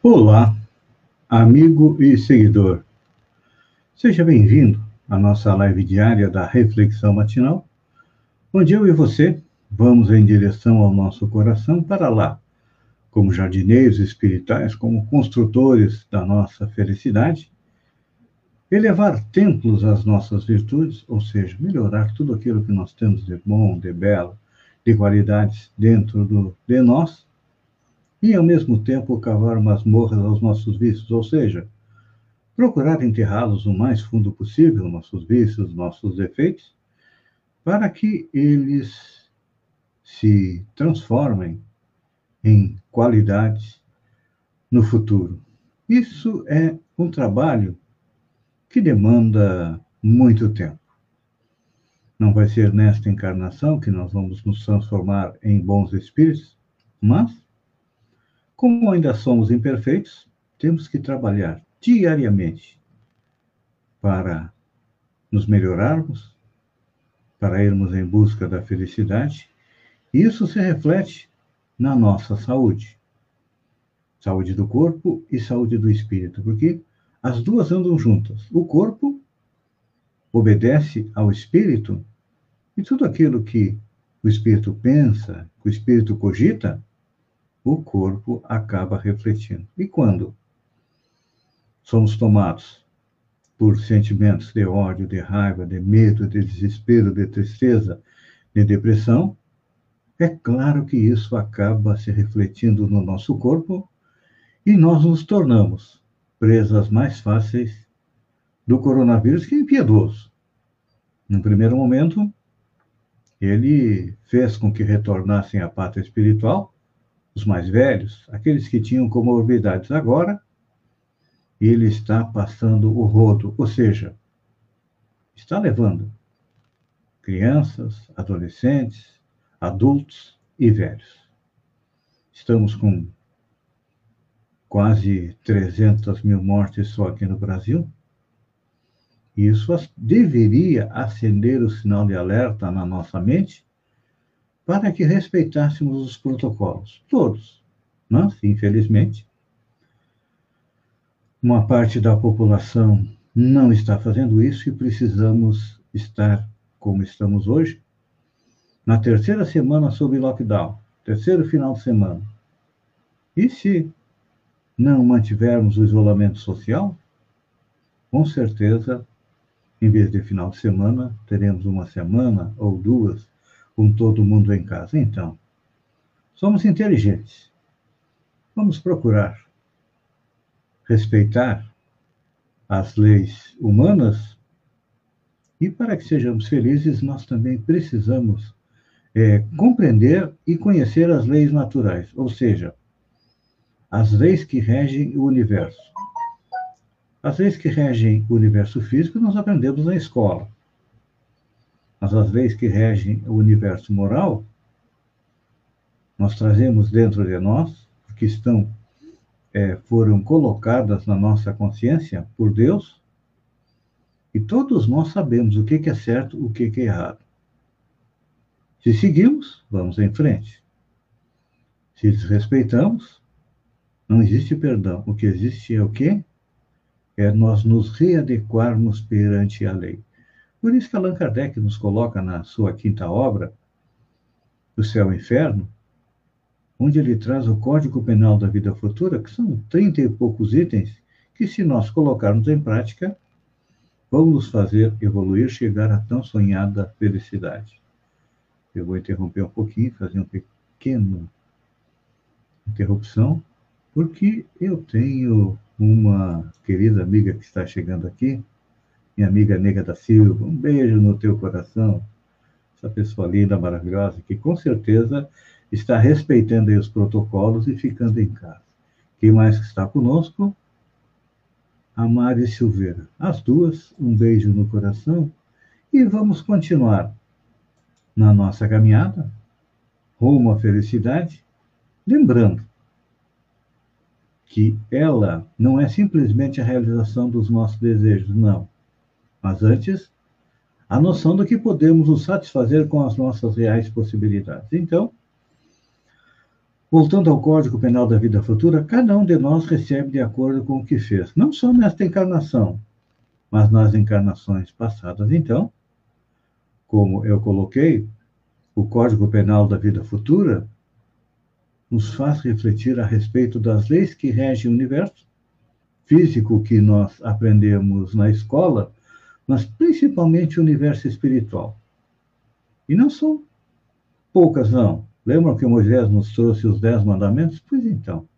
Olá, amigo e seguidor. Seja bem-vindo à nossa live diária da Reflexão Matinal, onde eu e você vamos em direção ao nosso coração para lá, como jardineiros espirituais, como construtores da nossa felicidade, elevar templos às nossas virtudes, ou seja, melhorar tudo aquilo que nós temos de bom, de belo, de qualidades dentro do, de nós e, ao mesmo tempo, cavar masmorras aos nossos vícios, ou seja, procurar enterrá-los o mais fundo possível, nossos vícios, nossos defeitos, para que eles se transformem em qualidades no futuro. Isso é um trabalho que demanda muito tempo. Não vai ser nesta encarnação que nós vamos nos transformar em bons espíritos, mas como ainda somos imperfeitos, temos que trabalhar diariamente para nos melhorarmos, para irmos em busca da felicidade. Isso se reflete na nossa saúde. Saúde do corpo e saúde do espírito, porque as duas andam juntas. O corpo obedece ao espírito e tudo aquilo que o espírito pensa, que o espírito cogita, o corpo acaba refletindo. E quando somos tomados por sentimentos de ódio, de raiva, de medo, de desespero, de tristeza, de depressão, é claro que isso acaba se refletindo no nosso corpo e nós nos tornamos presas mais fáceis do coronavírus, que é impiedoso. No primeiro momento, ele fez com que retornassem à pátria espiritual os mais velhos, aqueles que tinham comorbidades. Agora, ele está passando o rodo, ou seja, está levando crianças, adolescentes, adultos e velhos. Estamos com quase 300 mil mortes só aqui no Brasil. Isso deveria acender o sinal de alerta na nossa mente para que respeitássemos os protocolos, todos. Mas, infelizmente, uma parte da população não está fazendo isso e precisamos estar como estamos hoje, na terceira semana sob lockdown, terceiro final de semana. E se não mantivermos o isolamento social, com certeza, em vez de final de semana, teremos uma semana ou duas com todo mundo em casa. Então, somos inteligentes. Vamos procurar respeitar as leis humanas e para que sejamos felizes, nós também precisamos é, compreender e conhecer as leis naturais, ou seja, as leis que regem o universo. As leis que regem o universo físico nós aprendemos na escola as leis que regem o universo moral, nós trazemos dentro de nós, porque estão, é, foram colocadas na nossa consciência por Deus, e todos nós sabemos o que é certo, o que é errado. Se seguimos, vamos em frente. Se desrespeitamos, não existe perdão. O que existe é o quê? É nós nos readequarmos perante a lei. Por isso que Allan Kardec nos coloca na sua quinta obra, O Céu e o Inferno, onde ele traz o Código Penal da Vida Futura, que são trinta e poucos itens, que se nós colocarmos em prática, vão nos fazer evoluir, chegar à tão sonhada felicidade. Eu vou interromper um pouquinho, fazer um pequeno interrupção, porque eu tenho uma querida amiga que está chegando aqui, minha amiga Nega da Silva, um beijo no teu coração. Essa pessoa linda, maravilhosa, que com certeza está respeitando os protocolos e ficando em casa. Quem mais está conosco? A Mari Silveira. As duas, um beijo no coração e vamos continuar na nossa caminhada rumo à felicidade, lembrando que ela não é simplesmente a realização dos nossos desejos, não. Mas antes, a noção do que podemos nos satisfazer com as nossas reais possibilidades. Então, Voltando ao Código Penal da Vida Futura, cada um de nós recebe de acordo com o que fez, não só nesta encarnação, mas nas encarnações passadas. Então, como eu coloquei, o Código Penal da Vida Futura nos faz refletir a respeito das leis que regem o universo físico que nós aprendemos na escola, mas principalmente o universo espiritual. E não são poucas, não. Lembram que Moisés nos trouxe os dez mandamentos? Pois então,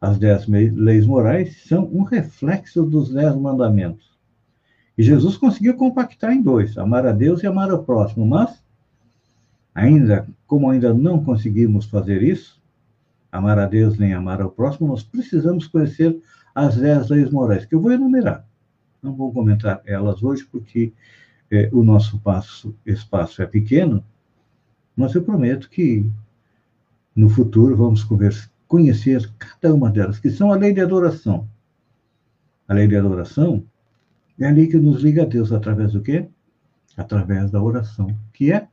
as dez leis morais são um reflexo dos dez mandamentos. E Jesus conseguiu compactar em dois, amar a Deus e amar ao próximo, mas ainda, como ainda não conseguimos fazer isso, amar a Deus nem amar ao próximo, nós precisamos conhecer as dez leis morais, que eu vou enumerar. Não vou comentar elas hoje, porque é, o nosso passo, espaço é pequeno, mas eu prometo que no futuro vamos conversa, conhecer cada uma delas, que são a lei de adoração. A lei de adoração é a lei que nos liga a Deus através do quê? Através da oração, que é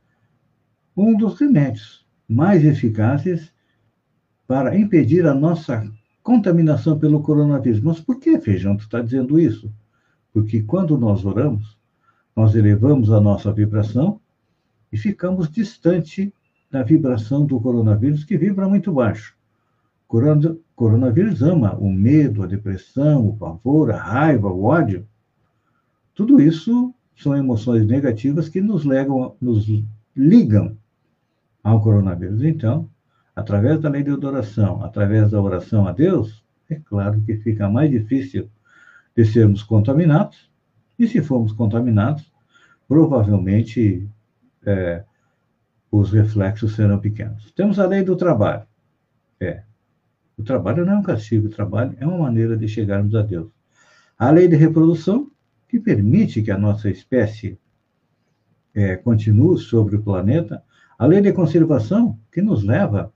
um dos remédios mais eficazes para impedir a nossa contaminação pelo coronavírus. Mas por que, Feijão, tu está dizendo isso? Porque quando nós oramos, nós elevamos a nossa vibração e ficamos distante da vibração do coronavírus, que vibra muito baixo. O coronavírus ama o medo, a depressão, o pavor, a raiva, o ódio. Tudo isso são emoções negativas que nos, legam, nos ligam ao coronavírus. Então, através da lei de adoração, através da oração a Deus, é claro que fica mais difícil de sermos contaminados, e se formos contaminados, provavelmente é, os reflexos serão pequenos. Temos a lei do trabalho. É. O trabalho não é um castigo, o trabalho é uma maneira de chegarmos a Deus. A lei de reprodução, que permite que a nossa espécie é, continue sobre o planeta. A lei de conservação, que nos leva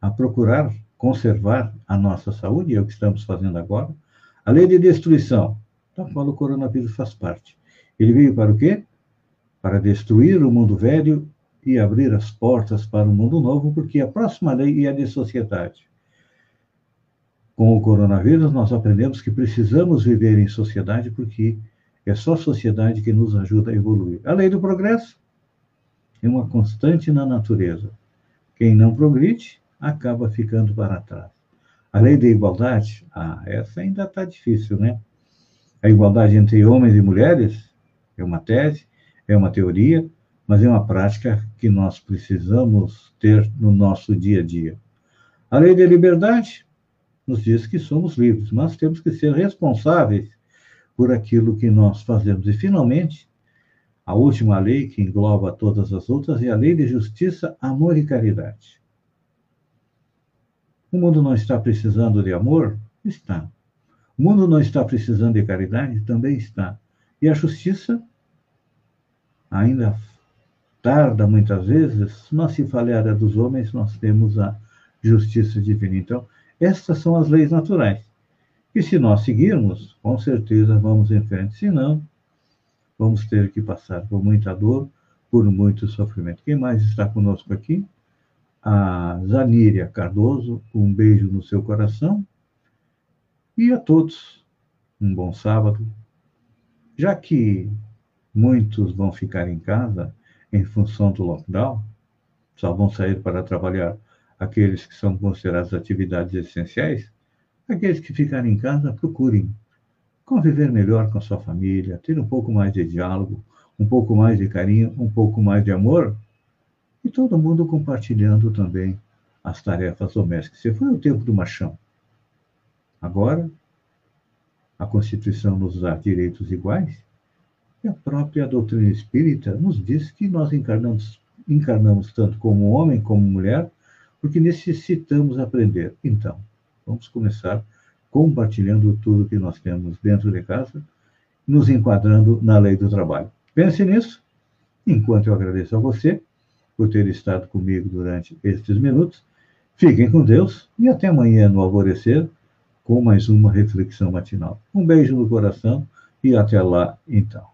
a procurar conservar a nossa saúde, é o que estamos fazendo agora. A lei de destruição, da qual o coronavírus faz parte. Ele veio para o quê? Para destruir o mundo velho e abrir as portas para um mundo novo, porque a próxima lei é a de sociedade. Com o coronavírus, nós aprendemos que precisamos viver em sociedade, porque é só a sociedade que nos ajuda a evoluir. A lei do progresso é uma constante na natureza. Quem não progride acaba ficando para trás. A lei da igualdade, ah, essa ainda está difícil, né? A igualdade entre homens e mulheres é uma tese, é uma teoria, mas é uma prática que nós precisamos ter no nosso dia a dia. A lei da liberdade nos diz que somos livres, mas temos que ser responsáveis por aquilo que nós fazemos. E, finalmente, a última lei que engloba todas as outras é a lei de justiça, amor e caridade. O mundo não está precisando de amor? Está. O mundo não está precisando de caridade? Também está. E a justiça ainda tarda muitas vezes, mas se falhar dos homens, nós temos a justiça divina. Então, estas são as leis naturais. E se nós seguirmos, com certeza vamos em frente. Se não, vamos ter que passar por muita dor, por muito sofrimento. Quem mais está conosco aqui? A Zaníria Cardoso, um beijo no seu coração. E a todos, um bom sábado. Já que muitos vão ficar em casa em função do lockdown, só vão sair para trabalhar aqueles que são considerados atividades essenciais, aqueles que ficarem em casa procurem conviver melhor com a sua família, ter um pouco mais de diálogo, um pouco mais de carinho, um pouco mais de amor e todo mundo compartilhando também as tarefas domésticas. Esse foi o tempo do machão. Agora, a Constituição nos dá direitos iguais e a própria doutrina espírita nos diz que nós encarnamos, encarnamos tanto como homem como mulher porque necessitamos aprender. Então, vamos começar compartilhando tudo que nós temos dentro de casa, nos enquadrando na lei do trabalho. Pense nisso, enquanto eu agradeço a você por ter estado comigo durante estes minutos. Fiquem com Deus e até amanhã no alvorecer com mais uma reflexão matinal. Um beijo no coração e até lá então.